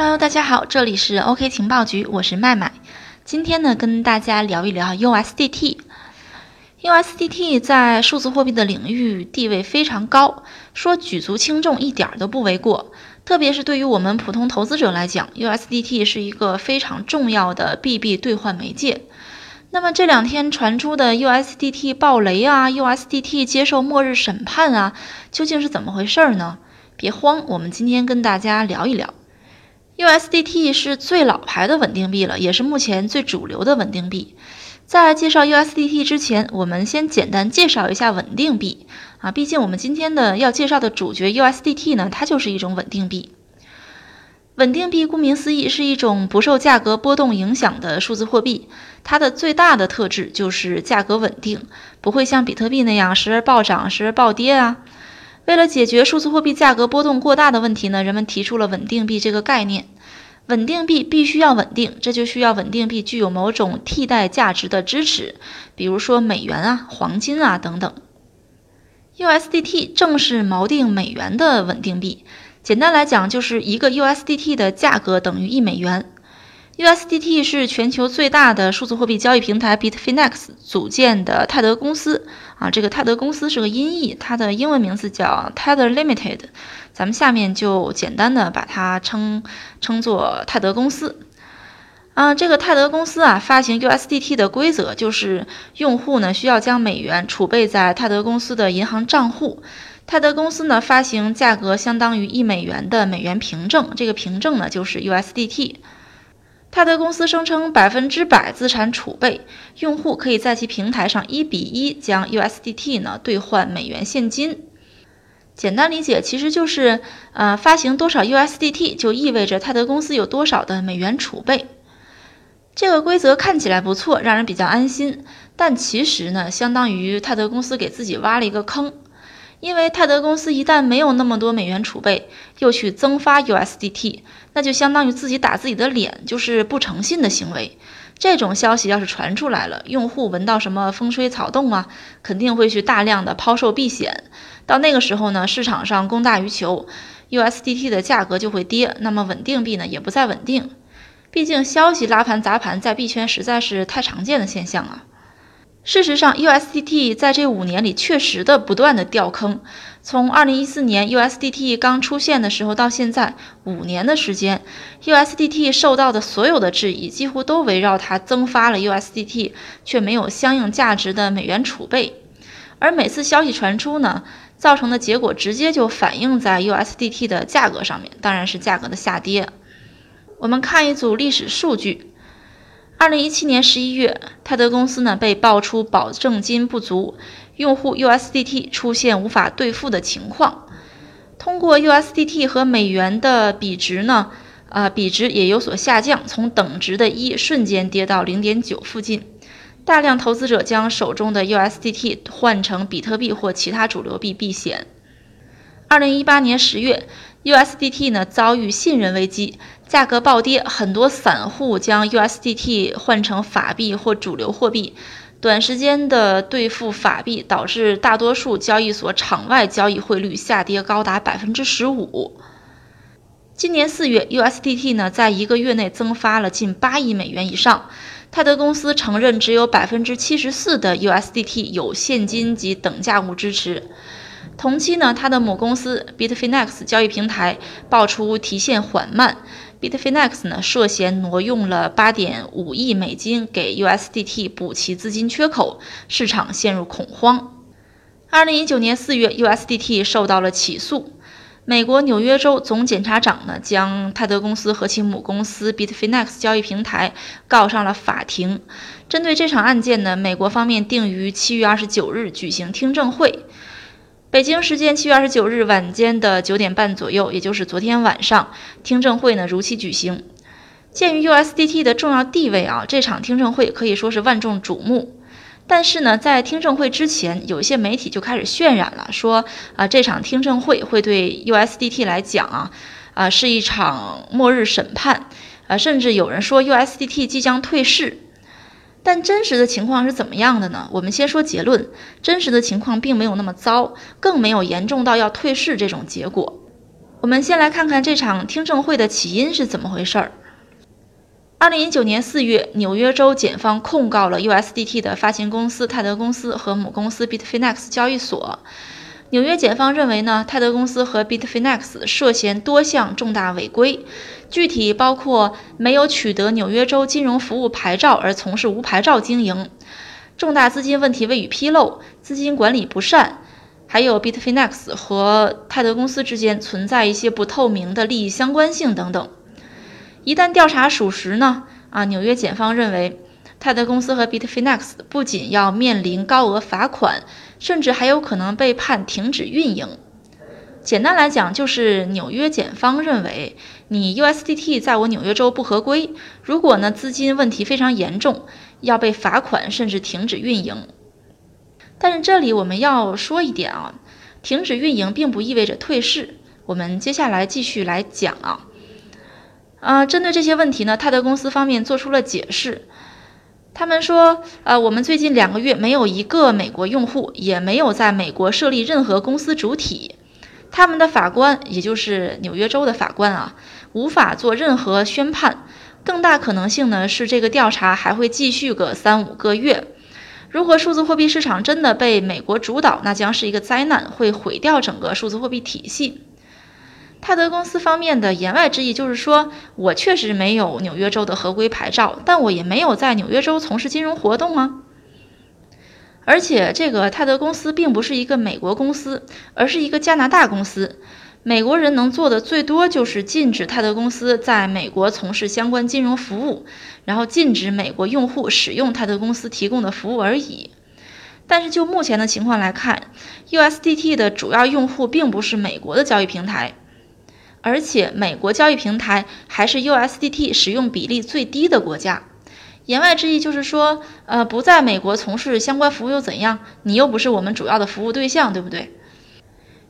Hello，大家好，这里是 OK 情报局，我是麦麦。今天呢，跟大家聊一聊 USDT。USDT 在数字货币的领域地位非常高，说举足轻重一点都不为过。特别是对于我们普通投资者来讲，USDT 是一个非常重要的币币兑换媒介。那么这两天传出的 USDT 爆雷啊，USDT 接受末日审判啊，究竟是怎么回事呢？别慌，我们今天跟大家聊一聊。USDT 是最老牌的稳定币了，也是目前最主流的稳定币。在介绍 USDT 之前，我们先简单介绍一下稳定币啊。毕竟我们今天的要介绍的主角 USDT 呢，它就是一种稳定币。稳定币顾名思义是一种不受价格波动影响的数字货币，它的最大的特质就是价格稳定，不会像比特币那样时而暴涨时而暴跌啊。为了解决数字货币价格波动过大的问题呢，人们提出了稳定币这个概念。稳定币必须要稳定，这就需要稳定币具有某种替代价值的支持，比如说美元啊、黄金啊等等。USDT 正是锚定美元的稳定币，简单来讲就是一个 USDT 的价格等于一美元。USDT 是全球最大的数字货币交易平台 Bitfinex 组建的泰德公司啊，这个泰德公司是个音译，它的英文名字叫 Tether Limited，咱们下面就简单的把它称称作泰德公司。啊，这个泰德公司啊，发行 USDT 的规则就是用户呢需要将美元储备在泰德公司的银行账户，泰德公司呢发行价格相当于一美元的美元凭证，这个凭证呢就是 USDT。泰德公司声称百分之百资产储备，用户可以在其平台上一比一将 USDT 呢兑换美元现金。简单理解，其实就是呃发行多少 USDT 就意味着泰德公司有多少的美元储备。这个规则看起来不错，让人比较安心，但其实呢，相当于泰德公司给自己挖了一个坑。因为泰德公司一旦没有那么多美元储备，又去增发 USDT，那就相当于自己打自己的脸，就是不诚信的行为。这种消息要是传出来了，用户闻到什么风吹草动啊，肯定会去大量的抛售避险。到那个时候呢，市场上供大于求，USDT 的价格就会跌，那么稳定币呢也不再稳定。毕竟消息拉盘砸盘在币圈实在是太常见的现象啊。事实上，USDT 在这五年里确实的不断的掉坑。从2014年 USDT 刚出现的时候到现在五年的时间，USDT 受到的所有的质疑几乎都围绕它增发了 USDT，却没有相应价值的美元储备。而每次消息传出呢，造成的结果直接就反映在 USDT 的价格上面，当然是价格的下跌。我们看一组历史数据。二零一七年十一月，泰德公司呢被爆出保证金不足，用户 USDT 出现无法兑付的情况。通过 USDT 和美元的比值呢，啊比值也有所下降，从等值的一瞬间跌到零点九附近。大量投资者将手中的 USDT 换成比特币或其他主流币避险。二零一八年十月，USDT 呢遭遇信任危机。价格暴跌，很多散户将 USDT 换成法币或主流货币，短时间的兑付法币导致大多数交易所场外交易汇率下跌高达百分之十五。今年四月，USDT 呢在一个月内增发了近八亿美元以上。泰德公司承认只有百分之七十四的 USDT 有现金及等价物支持。同期呢，他的母公司 Bitfinex 交易平台爆出提现缓慢。Bitfinex 呢涉嫌挪用了8.5亿美金给 USDT 补齐资金缺口，市场陷入恐慌。2019年4月，USDT 受到了起诉，美国纽约州总检察长呢将泰德公司和其母公司 Bitfinex 交易平台告上了法庭。针对这场案件呢，美国方面定于7月29日举行听证会。北京时间七月二十九日晚间的九点半左右，也就是昨天晚上，听证会呢如期举行。鉴于 USDT 的重要地位啊，这场听证会可以说是万众瞩目。但是呢，在听证会之前，有一些媒体就开始渲染了，说啊，这场听证会会对 USDT 来讲啊，啊是一场末日审判，啊，甚至有人说 USDT 即将退市。但真实的情况是怎么样的呢？我们先说结论，真实的情况并没有那么糟，更没有严重到要退市这种结果。我们先来看看这场听证会的起因是怎么回事儿。二零一九年四月，纽约州检方控告了 USDT 的发行公司泰德公司和母公司 Bitfinex 交易所。纽约检方认为呢，泰德公司和 Bitfinex 涉嫌多项重大违规，具体包括没有取得纽约州金融服务牌照而从事无牌照经营，重大资金问题未予披露，资金管理不善，还有 Bitfinex 和泰德公司之间存在一些不透明的利益相关性等等。一旦调查属实呢，啊，纽约检方认为，泰德公司和 Bitfinex 不仅要面临高额罚款，甚至还有可能被判停止运营。简单来讲，就是纽约检方认为，你 USDT 在我纽约州不合规，如果呢资金问题非常严重，要被罚款甚至停止运营。但是这里我们要说一点啊，停止运营并不意味着退市。我们接下来继续来讲啊。啊，针对这些问题呢，泰德公司方面做出了解释。他们说，呃，我们最近两个月没有一个美国用户，也没有在美国设立任何公司主体。他们的法官，也就是纽约州的法官啊，无法做任何宣判。更大可能性呢是，这个调查还会继续个三五个月。如果数字货币市场真的被美国主导，那将是一个灾难，会毁掉整个数字货币体系。泰德公司方面的言外之意就是说，我确实没有纽约州的合规牌照，但我也没有在纽约州从事金融活动啊。而且，这个泰德公司并不是一个美国公司，而是一个加拿大公司。美国人能做的最多就是禁止泰德公司在美国从事相关金融服务，然后禁止美国用户使用泰德公司提供的服务而已。但是就目前的情况来看，USDT 的主要用户并不是美国的交易平台。而且，美国交易平台还是 USDT 使用比例最低的国家。言外之意就是说，呃，不在美国从事相关服务又怎样？你又不是我们主要的服务对象，对不对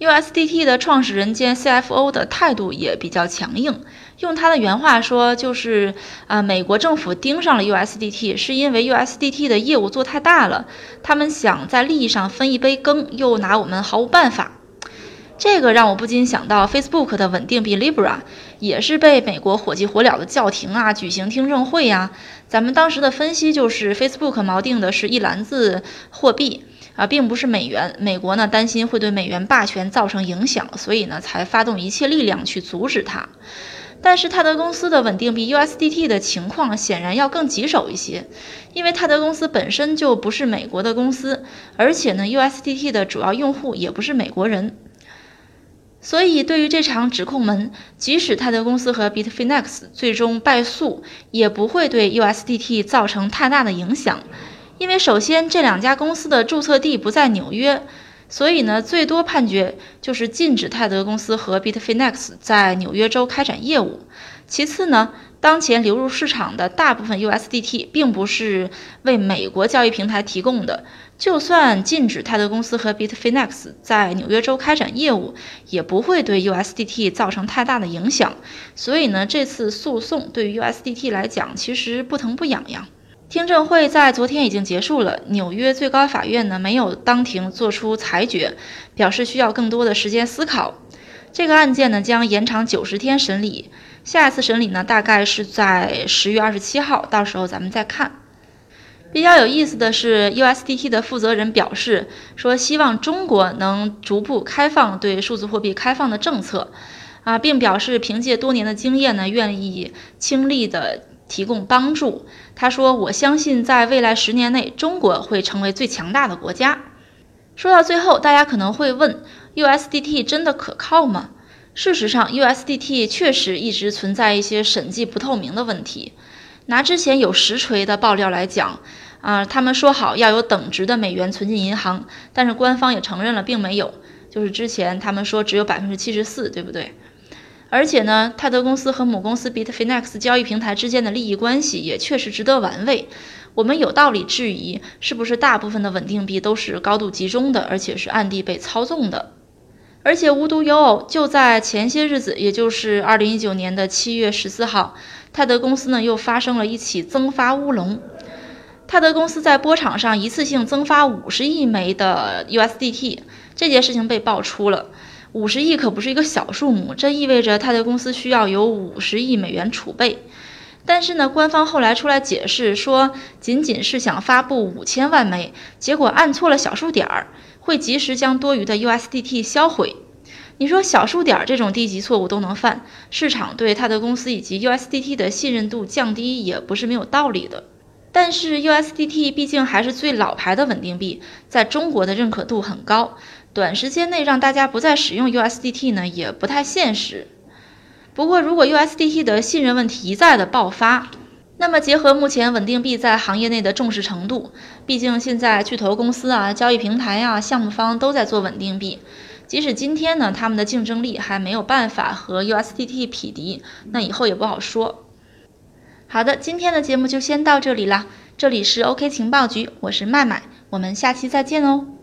？USDT 的创始人兼 CFO 的态度也比较强硬，用他的原话说，就是呃，美国政府盯上了 USDT，是因为 USDT 的业务做太大了，他们想在利益上分一杯羹，又拿我们毫无办法。这个让我不禁想到，Facebook 的稳定币 Libra 也是被美国火急火燎的叫停啊，举行听证会呀。咱们当时的分析就是，Facebook 锚定的是一篮子货币啊，并不是美元。美国呢担心会对美元霸权造成影响，所以呢才发动一切力量去阻止它。但是泰德公司的稳定币 USDT 的情况显然要更棘手一些，因为泰德公司本身就不是美国的公司，而且呢 USDT 的主要用户也不是美国人。所以，对于这场指控门，即使泰德公司和 Bitfinex 最终败诉，也不会对 USDT 造成太大的影响。因为首先，这两家公司的注册地不在纽约，所以呢，最多判决就是禁止泰德公司和 Bitfinex 在纽约州开展业务。其次呢，当前流入市场的大部分 USDT 并不是为美国交易平台提供的。就算禁止泰德公司和 Bitfinex 在纽约州开展业务，也不会对 USDT 造成太大的影响。所以呢，这次诉讼对于 USDT 来讲其实不疼不痒痒。听证会在昨天已经结束了，纽约最高法院呢没有当庭作出裁决，表示需要更多的时间思考。这个案件呢将延长九十天审理，下一次审理呢大概是在十月二十七号，到时候咱们再看。比较有意思的是，USDT 的负责人表示说，希望中国能逐步开放对数字货币开放的政策，啊，并表示凭借多年的经验呢，愿意倾力的提供帮助。他说：“我相信在未来十年内，中国会成为最强大的国家。”说到最后，大家可能会问，USDT 真的可靠吗？事实上，USDT 确实一直存在一些审计不透明的问题。拿之前有实锤的爆料来讲，啊，他们说好要有等值的美元存进银行，但是官方也承认了并没有，就是之前他们说只有百分之七十四，对不对？而且呢，泰德公司和母公司 Bitfinex 交易平台之间的利益关系也确实值得玩味。我们有道理质疑，是不是大部分的稳定币都是高度集中的，而且是暗地被操纵的？而且无独有偶，就在前些日子，也就是二零一九年的七月十四号。泰德公司呢又发生了一起增发乌龙。泰德公司在波场上一次性增发五十亿枚的 USDT，这件事情被爆出了。五十亿可不是一个小数目，这意味着泰德公司需要有五十亿美元储备。但是呢，官方后来出来解释说，仅仅是想发布五千万枚，结果按错了小数点儿，会及时将多余的 USDT 销毁。你说小数点这种低级错误都能犯，市场对他的公司以及 USDT 的信任度降低也不是没有道理的。但是 USDT 毕竟还是最老牌的稳定币，在中国的认可度很高，短时间内让大家不再使用 USDT 呢，也不太现实。不过，如果 USDT 的信任问题一再的爆发，那么结合目前稳定币在行业内的重视程度，毕竟现在巨头公司啊、交易平台啊、项目方都在做稳定币，即使今天呢，他们的竞争力还没有办法和 USDT 匹敌，那以后也不好说。好的，今天的节目就先到这里了，这里是 OK 情报局，我是麦麦，我们下期再见哦。